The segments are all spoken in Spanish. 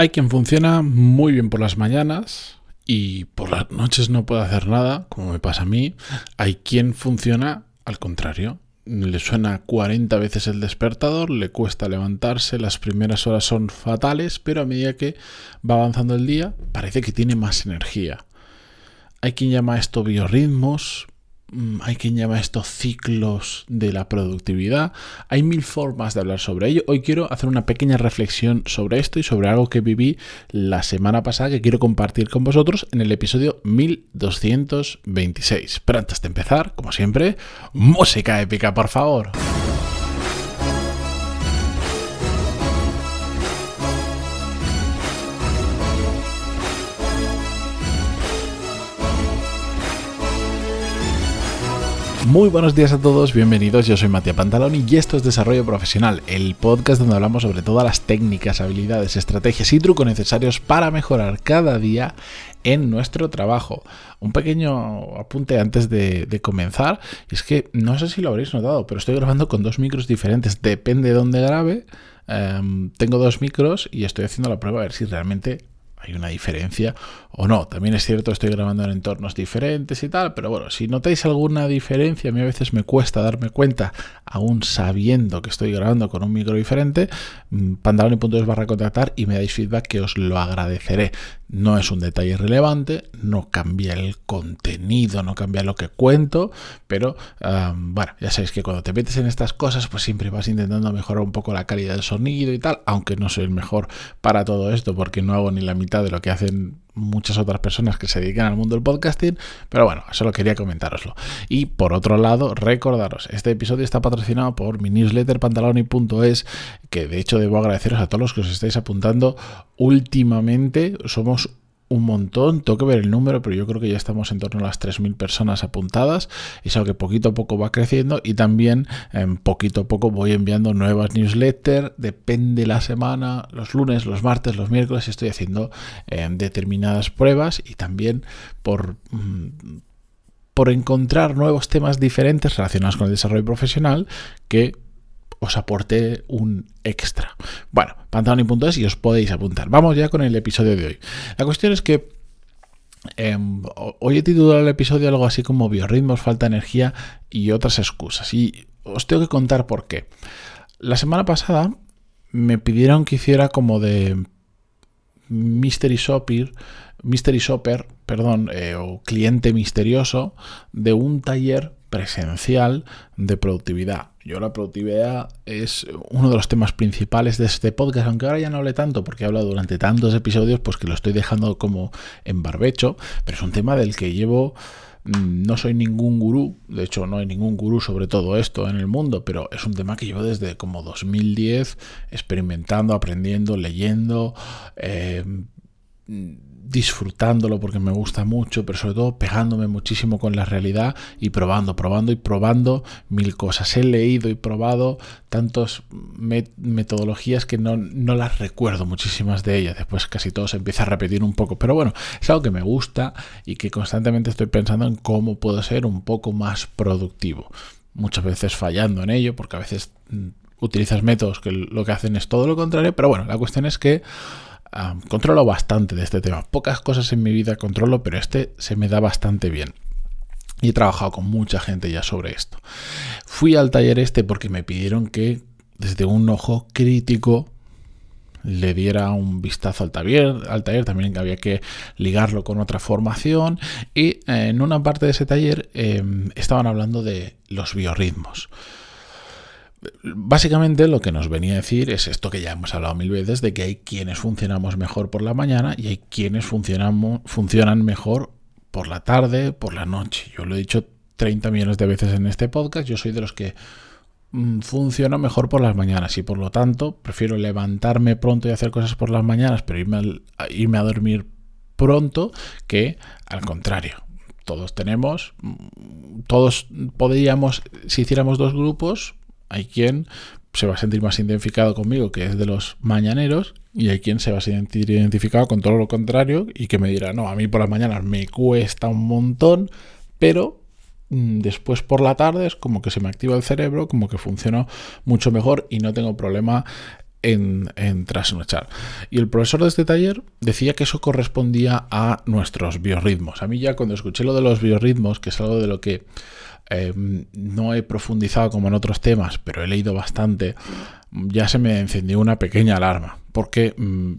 Hay quien funciona muy bien por las mañanas y por las noches no puede hacer nada, como me pasa a mí. Hay quien funciona al contrario. Le suena 40 veces el despertador, le cuesta levantarse, las primeras horas son fatales, pero a medida que va avanzando el día parece que tiene más energía. Hay quien llama esto biorritmos, hay quien llama estos ciclos de la productividad. Hay mil formas de hablar sobre ello. Hoy quiero hacer una pequeña reflexión sobre esto y sobre algo que viví la semana pasada que quiero compartir con vosotros en el episodio 1226. Pero antes de empezar, como siempre, música épica, por favor. Muy buenos días a todos, bienvenidos. Yo soy Matías Pantaloni y esto es Desarrollo Profesional, el podcast donde hablamos sobre todas las técnicas, habilidades, estrategias y trucos necesarios para mejorar cada día en nuestro trabajo. Un pequeño apunte antes de, comenzar, es que no sé si lo habréis notado, pero estoy grabando con dos micros diferentes, depende de dónde grabe. Em, tengo dos micros y estoy haciendo la prueba a ver si realmente hay una diferencia o no. También es cierto, estoy grabando en entornos diferentes y tal, pero bueno, si notáis alguna diferencia, a mí a veces me cuesta darme cuenta, aún sabiendo que estoy grabando con un micro diferente, mm, pantaloni.es barra contactar y me dais feedback que os lo agradeceré. No es un detalle relevante, no cambia el contenido, no cambia lo que cuento, pero bueno, ya sabéis que cuando te metes en estas cosas, pues siempre vas intentando mejorar un poco la calidad del sonido y tal, aunque no soy el mejor para todo esto, porque no hago ni la mitad de lo que hacen muchas otras personas que se dedican al mundo del podcasting, pero bueno, solo quería comentároslo. Y por otro lado, recordaros, este episodio está patrocinado por mi newsletter pantaloni.es, que de hecho debo agradeceros a todos los que os estáis apuntando últimamente. Somos un montón, tengo que ver el número, pero yo creo que ya estamos en torno a las 3.000 personas apuntadas, es algo que poquito a poco va creciendo y también en poquito a poco voy enviando nuevas newsletters, depende la semana, los lunes, los martes, los miércoles estoy haciendo em, determinadas pruebas y también por... Mm, por encontrar nuevos temas diferentes relacionados con el desarrollo profesional que os aporte un extra. Bueno, pantaloni.es y os podéis apuntar. Vamos ya con el episodio de hoy. La cuestión es que em, hoy he titulado el episodio algo así como biorritmos, falta de energía y otras excusas. Y os tengo que contar por qué. La semana pasada me pidieron que hiciera como de Mystery Shopper, Mystery Shopper, perdón, eh, o cliente misterioso de un taller presencial de productividad. Yo la productividad es uno de los temas principales de este podcast, aunque ahora ya no hable tanto porque he hablado durante tantos episodios, pues que lo estoy dejando como en barbecho, pero es un tema del que llevo mm, no soy ningún gurú, de hecho no hay ningún gurú sobre todo esto en el mundo, pero es un tema que llevo desde como 2010 experimentando, aprendiendo, leyendo, eh, disfrutándolo porque me gusta mucho, pero sobre todo pegándome muchísimo con la realidad y probando, probando y probando mil cosas. He leído y probado tantas metodologías que no, no, las recuerdo muchísimas de ellas. Después casi todo se empieza a repetir un poco. Pero bueno, es algo que me gusta y que constantemente estoy pensando en cómo puedo ser un poco más productivo. Muchas veces fallando en ello porque a veces mm, utilizas métodos que lo que hacen es todo lo contrario. Pero bueno, la cuestión es que controlo bastante de este tema. Pocas cosas en mi vida controlo, pero este se me da bastante bien. Y he trabajado con mucha gente ya sobre esto. Fui al taller este porque me pidieron que desde un ojo crítico le diera un vistazo al taller, al taller también había que ligarlo con otra formación y eh, en una parte de ese taller em, estaban hablando de los biorritmos. Básicamente lo que nos venía a decir es esto que ya hemos hablado mil veces, de que hay quienes funcionamos mejor por la mañana y hay quienes funcionamos, funcionan mejor por la tarde, por la noche. Yo lo he dicho 30 millones de veces en este podcast, yo soy de los que mm, funciono mejor por las mañanas y por lo tanto prefiero levantarme pronto y hacer cosas por las mañanas, pero irme, irme a dormir pronto que al contrario. Todos tenemos, mm, todos podríamos, si hiciéramos dos grupos, hay quien se va a sentir más identificado conmigo, que es de los mañaneros, y hay quien se va a sentir identificado con todo lo contrario y que me dirá, no, a mí por las mañanas me cuesta un montón, pero mm, después por la tarde es como que se me activa el cerebro, como que funciona mucho mejor y no tengo problema en, trasnochar. Y el profesor de este taller decía que eso correspondía a nuestros biorritmos. A mí ya cuando escuché lo de los biorritmos, que es algo de lo que eh, no he profundizado como en otros temas, pero he leído bastante, ya se me encendió una pequeña alarma. Porque mm,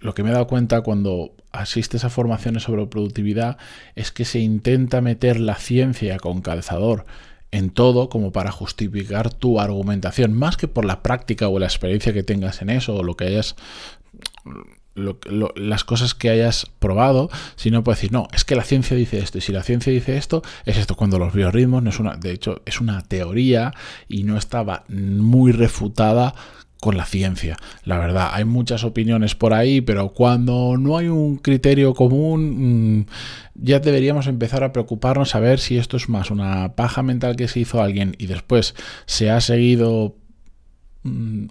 lo que me he dado cuenta cuando asistes a formaciones sobre productividad es que se intenta meter la ciencia con calzador en todo como para justificar tu argumentación, más que por la práctica o la experiencia que tengas en eso o lo que hayas las cosas que hayas probado, sino puedes decir, no, es que la ciencia dice esto, y si la ciencia dice esto, es esto, cuando los biorritmos no es una, de hecho, es una teoría y no estaba muy refutada con la ciencia. La verdad, hay muchas opiniones por ahí, pero cuando no hay un criterio común, mm, ya deberíamos empezar a preocuparnos a ver si esto es más una paja mental que se hizo alguien y después se ha seguido mm,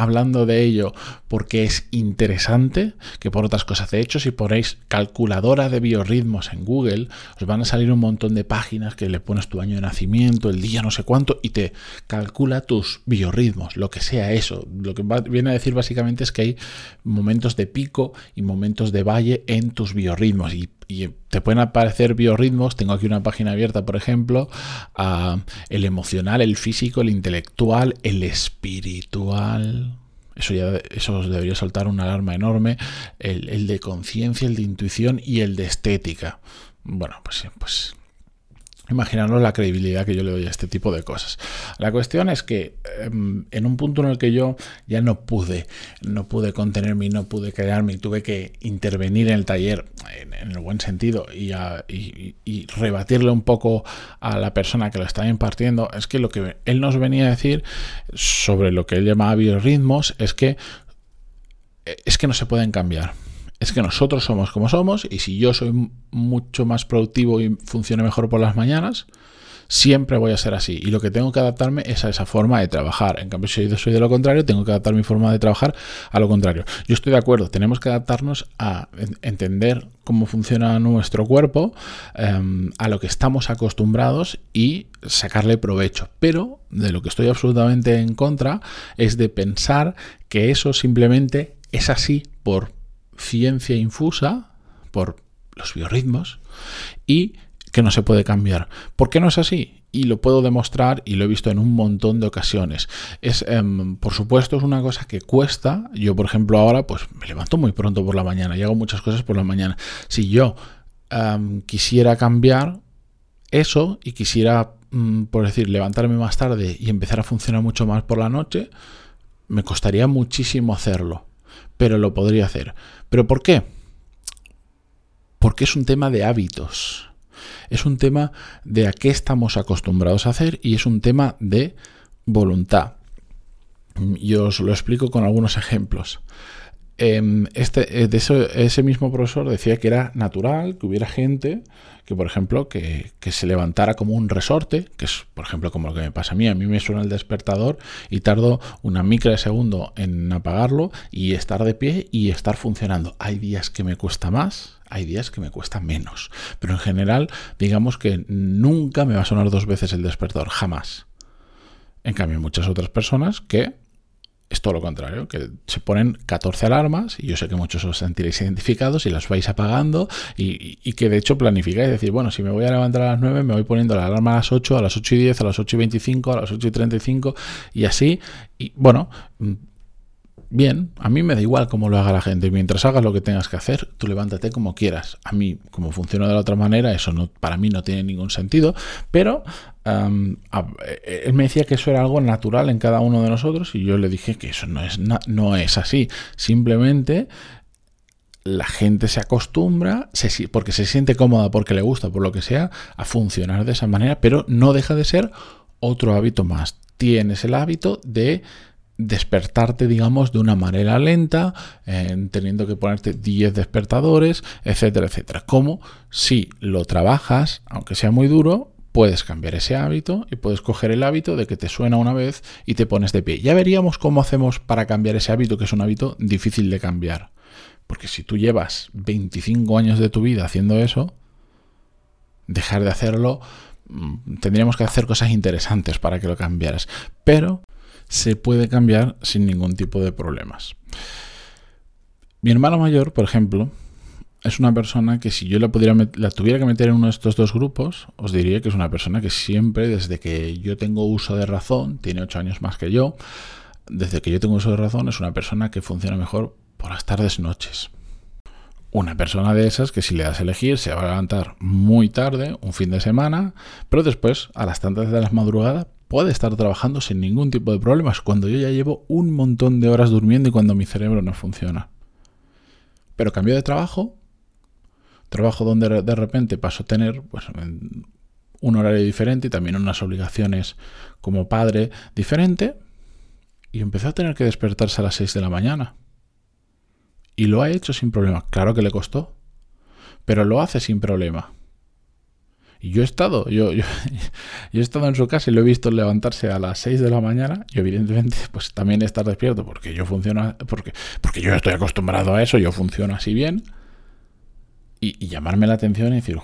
hablando de ello porque es interesante, que por otras cosas. De hecho, si ponéis calculadora de biorritmos en Google, os van a salir un montón de páginas que le pones tu año de nacimiento, el día no sé cuánto, y te calcula tus biorritmos, lo que sea eso. Lo que viene a decir básicamente es que hay momentos de pico y momentos de valle en tus biorritmos. Y te pueden aparecer biorritmos. Tengo aquí una página abierta, por ejemplo, el emocional, el físico, el intelectual, el espiritual. Eso ya eso os debería soltar una alarma enorme. El, el de conciencia, el de intuición y el de estética. Bueno, pues, pues Imaginaros la credibilidad que yo le doy a este tipo de cosas. La cuestión es que em, en un punto en el que yo ya no pude, no pude contenerme no pude callarme tuve que intervenir en el taller en, el buen sentido y, y, rebatirle un poco a la persona que lo estaba impartiendo, es que lo que él nos venía a decir sobre lo que él llamaba biorritmos es que es que no se pueden cambiar es que nosotros somos como somos y si yo soy mucho más productivo y funciono mejor por las mañanas, siempre voy a ser así. Y lo que tengo que adaptarme es a esa forma de trabajar. En cambio, si yo soy de lo contrario, tengo que adaptar mi forma de trabajar a lo contrario. Yo estoy de acuerdo, tenemos que adaptarnos a entender cómo funciona nuestro cuerpo, em, a lo que estamos acostumbrados y sacarle provecho. Pero de lo que estoy absolutamente en contra es de pensar que eso simplemente es así por ciencia infusa por los biorritmos y que no se puede cambiar. ¿Por qué no es así? Y lo puedo demostrar y lo he visto en un montón de ocasiones. Es, em, por supuesto, es una cosa que cuesta. Yo, por ejemplo, ahora pues me levanto muy pronto por la mañana y hago muchas cosas por la mañana. Si yo em, quisiera cambiar eso y quisiera, mm, por decir, levantarme más tarde y empezar a funcionar mucho más por la noche, me costaría muchísimo hacerlo pero lo podría hacer. ¿Pero por qué? Porque es un tema de hábitos. Es un tema de a qué estamos acostumbrados a hacer y es un tema de voluntad. Y os lo explico con algunos ejemplos. Em, este, eh, de ese mismo profesor decía que era natural que hubiera gente que, por ejemplo, que, se levantara como un resorte, que es, por ejemplo, como lo que me pasa a mí. A mí me suena el despertador y tardo una micra de segundo en apagarlo y estar de pie y estar funcionando. Hay días que me cuesta más, hay días que me cuesta menos. Pero en general, digamos que nunca me va a sonar dos veces el despertador, jamás. En cambio, muchas otras personas que es todo lo contrario, que se ponen 14 alarmas, y yo sé que muchos os sentiréis identificados y las vais apagando, y, que de hecho planificáis, decir, bueno, si me voy a levantar a las 9, me voy poniendo la alarma a las 8, a las 8 y 10, a las 8 y 25, a las 8 y 35, y así, y bueno, bien, a mí me da igual cómo lo haga la gente. Mientras hagas lo que tengas que hacer, tú levántate como quieras. A mí, como funciona de la otra manera, eso no, para mí no tiene ningún sentido. Pero eh, él me decía que eso era algo natural en cada uno de nosotros y yo le dije que eso no es, no es así. Simplemente la gente se acostumbra, porque se siente cómoda, porque le gusta, por lo que sea, a funcionar de esa manera, pero no deja de ser otro hábito más. Tienes el hábito de despertarte, digamos, de una manera lenta, eh, teniendo que ponerte 10 despertadores, etcétera, etcétera. Como si lo trabajas, aunque sea muy duro, puedes cambiar ese hábito y puedes coger el hábito de que te suena una vez y te pones de pie. Ya veríamos cómo hacemos para cambiar ese hábito, que es un hábito difícil de cambiar. Porque si tú llevas 25 años de tu vida haciendo eso, dejar de hacerlo, mm, tendríamos que hacer cosas interesantes para que lo cambiaras. Pero se puede cambiar sin ningún tipo de problemas. Mi hermana mayor, por ejemplo, es una persona que si yo la, pudiera la tuviera que meter en uno de estos dos grupos, os diría que es una persona que siempre, desde que yo tengo uso de razón, tiene ocho años más que yo, desde que yo tengo uso de razón, es una persona que funciona mejor por las tardes noches. Una persona de esas que si le das a elegir se va a levantar muy tarde, un fin de semana, pero después, a las tantas de las madrugadas, puede estar trabajando sin ningún tipo de problemas cuando yo ya llevo un montón de horas durmiendo y cuando mi cerebro no funciona. Pero cambio de trabajo, trabajo donde de repente paso a tener pues, un horario diferente y también unas obligaciones como padre diferente, y empezó a tener que despertarse a las 6 de la mañana. Y lo ha hecho sin problema. Claro que le costó, pero lo hace sin problema. Y yo he estado, yo, yo, he estado en su casa y lo he visto levantarse a las 6 de la mañana y evidentemente pues también estar despierto porque yo funciono, porque, porque yo estoy acostumbrado a eso, yo funciono así bien. Y, llamarme la atención y decir,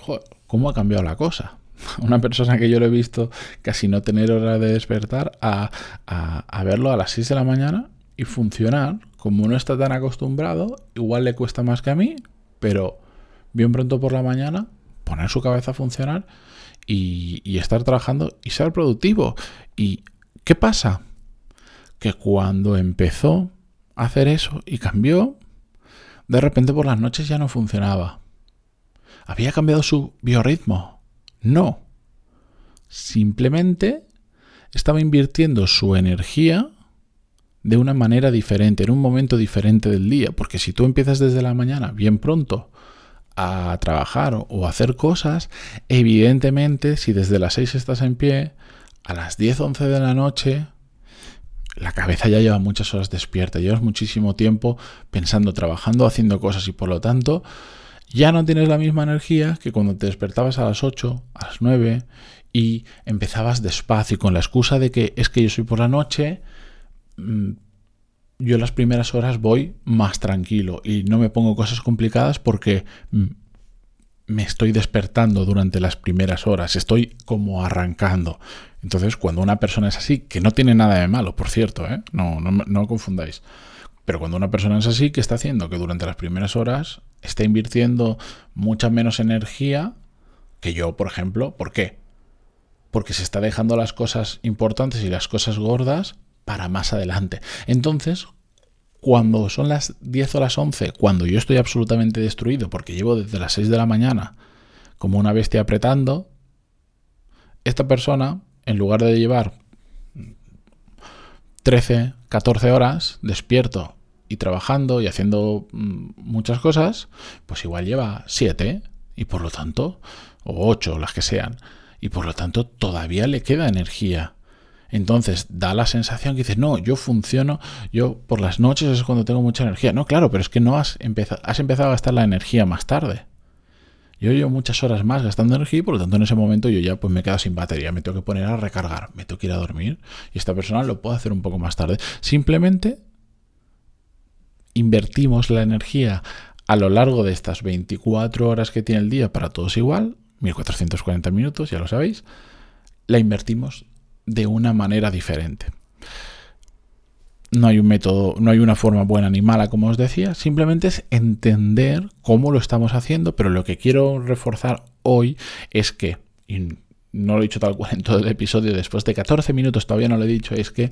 ¿cómo ha cambiado la cosa? Una persona que yo lo he visto casi no tener hora de despertar a, a, a verlo a las 6 de la mañana y funcionar, como no está tan acostumbrado, igual le cuesta más que a mí, pero bien pronto por la mañana poner su cabeza a funcionar y, estar trabajando y ser productivo. ¿Y qué pasa? Que cuando empezó a hacer eso y cambió, de repente por las noches ya no funcionaba. ¿Había cambiado su biorritmo? No. Simplemente estaba invirtiendo su energía de una manera diferente, en un momento diferente del día. Porque si tú empiezas desde la mañana, bien pronto, a trabajar o, hacer cosas, evidentemente, si desde las 6 estás en pie, a las 10, 11 de la noche, la cabeza ya lleva muchas horas despierta, llevas muchísimo tiempo pensando, trabajando, haciendo cosas y por lo tanto ya no tienes la misma energía que cuando te despertabas a las 8, a las 9 y empezabas despacio con la excusa de que es que yo soy por la noche, mm, yo las primeras horas voy más tranquilo y no me pongo cosas complicadas porque me estoy despertando durante las primeras horas, estoy como arrancando. Entonces, cuando una persona es así, que no tiene nada de malo, por cierto, ¿eh? no, no, no confundáis, pero cuando una persona es así, ¿qué está haciendo? Que durante las primeras horas está invirtiendo mucha menos energía que yo, por ejemplo. ¿Por qué? Porque se está dejando las cosas importantes y las cosas gordas para más adelante. Entonces, cuando son las 10 o las 11, cuando yo estoy absolutamente destruido porque llevo desde las 6 de la mañana como una bestia apretando, esta persona, en lugar de llevar 13, 14 horas despierto y trabajando y haciendo mm, muchas cosas, pues igual lleva 7 y por lo tanto, o 8, las que sean, y por lo tanto todavía le queda energía entonces da la sensación que dices, no, yo funciono, yo por las noches es cuando tengo mucha energía. No, claro, pero es que no has empezado, has empezado a gastar la energía más tarde. Yo llevo muchas horas más gastando energía y por lo tanto en ese momento yo ya pues me quedo sin batería, me tengo que poner a recargar, me tengo que ir a dormir y esta persona lo puede hacer un poco más tarde. Simplemente invertimos la energía a lo largo de estas 24 horas que tiene el día para todos igual, 1440 minutos, ya lo sabéis, la invertimos de una manera diferente. No hay un método, no hay una forma buena ni mala, como os decía, simplemente es entender cómo lo estamos haciendo, pero lo que quiero reforzar hoy es que, y no lo he dicho tal cual en todo el episodio, después de 14 minutos todavía no lo he dicho, es que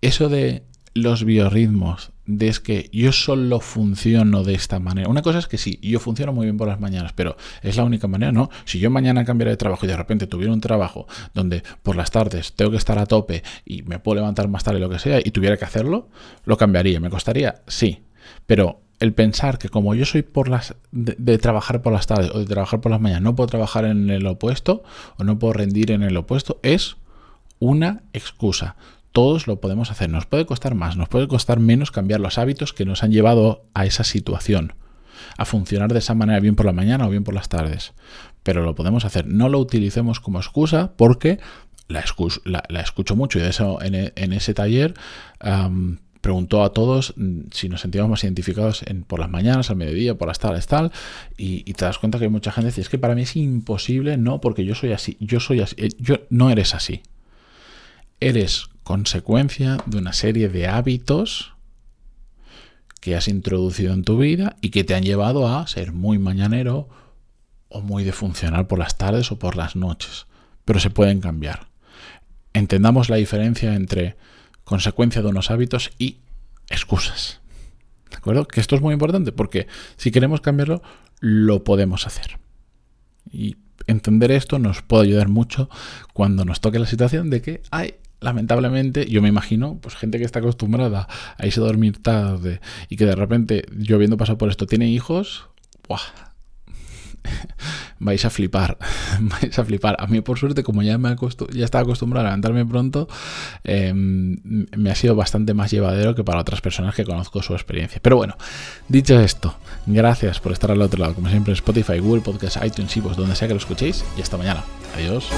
eso de los biorritmos, de es que yo solo funciono de esta manera. Una cosa es que sí, yo funciono muy bien por las mañanas, pero es la única manera, ¿no? Si yo mañana cambiara de trabajo y de repente tuviera un trabajo donde por las tardes tengo que estar a tope y me puedo levantar más tarde lo que sea y tuviera que hacerlo, lo cambiaría. ¿Me costaría? Sí. Pero el pensar que como yo soy por las de, de, trabajar por las tardes o de trabajar por las mañanas, no puedo trabajar en el opuesto o no puedo rendir en el opuesto, es una excusa todos lo podemos hacer. Nos puede costar más, nos puede costar menos cambiar los hábitos que nos han llevado a esa situación, a funcionar de esa manera bien por la mañana o bien por las tardes. Pero lo podemos hacer. No lo utilicemos como excusa porque la, escucho mucho y eso en, ese taller preguntó a todos mm, si nos sentíamos más identificados en, por las mañanas, al mediodía, por las tardes, tal, y, y, te das cuenta que hay mucha gente que dice, es que para mí es imposible, no, porque yo soy así, yo soy así, eh, yo no eres así eres consecuencia de una serie de hábitos que has introducido en tu vida y que te han llevado a ser muy mañanero o muy de funcionar por las tardes o por las noches. Pero se pueden cambiar. Entendamos la diferencia entre consecuencia de unos hábitos y excusas. ¿De acuerdo? Que esto es muy importante porque si queremos cambiarlo, lo podemos hacer. Y entender esto nos puede ayudar mucho cuando nos toque la situación de que hay lamentablemente, yo me imagino, pues gente que está acostumbrada a irse a dormir tarde y que de repente, yo habiendo pasado por esto, tiene hijos, ¡buah! vais a flipar, vais a flipar. A mí, por suerte, como ya, me ya estaba acostumbrado a levantarme pronto, em, me ha sido bastante más llevadero que para otras personas que conozco su experiencia. Pero bueno, dicho esto, gracias por estar al otro lado, como siempre, Spotify, Google Podcast, iTunes, y donde sea que lo escuchéis, y hasta mañana. Adiós.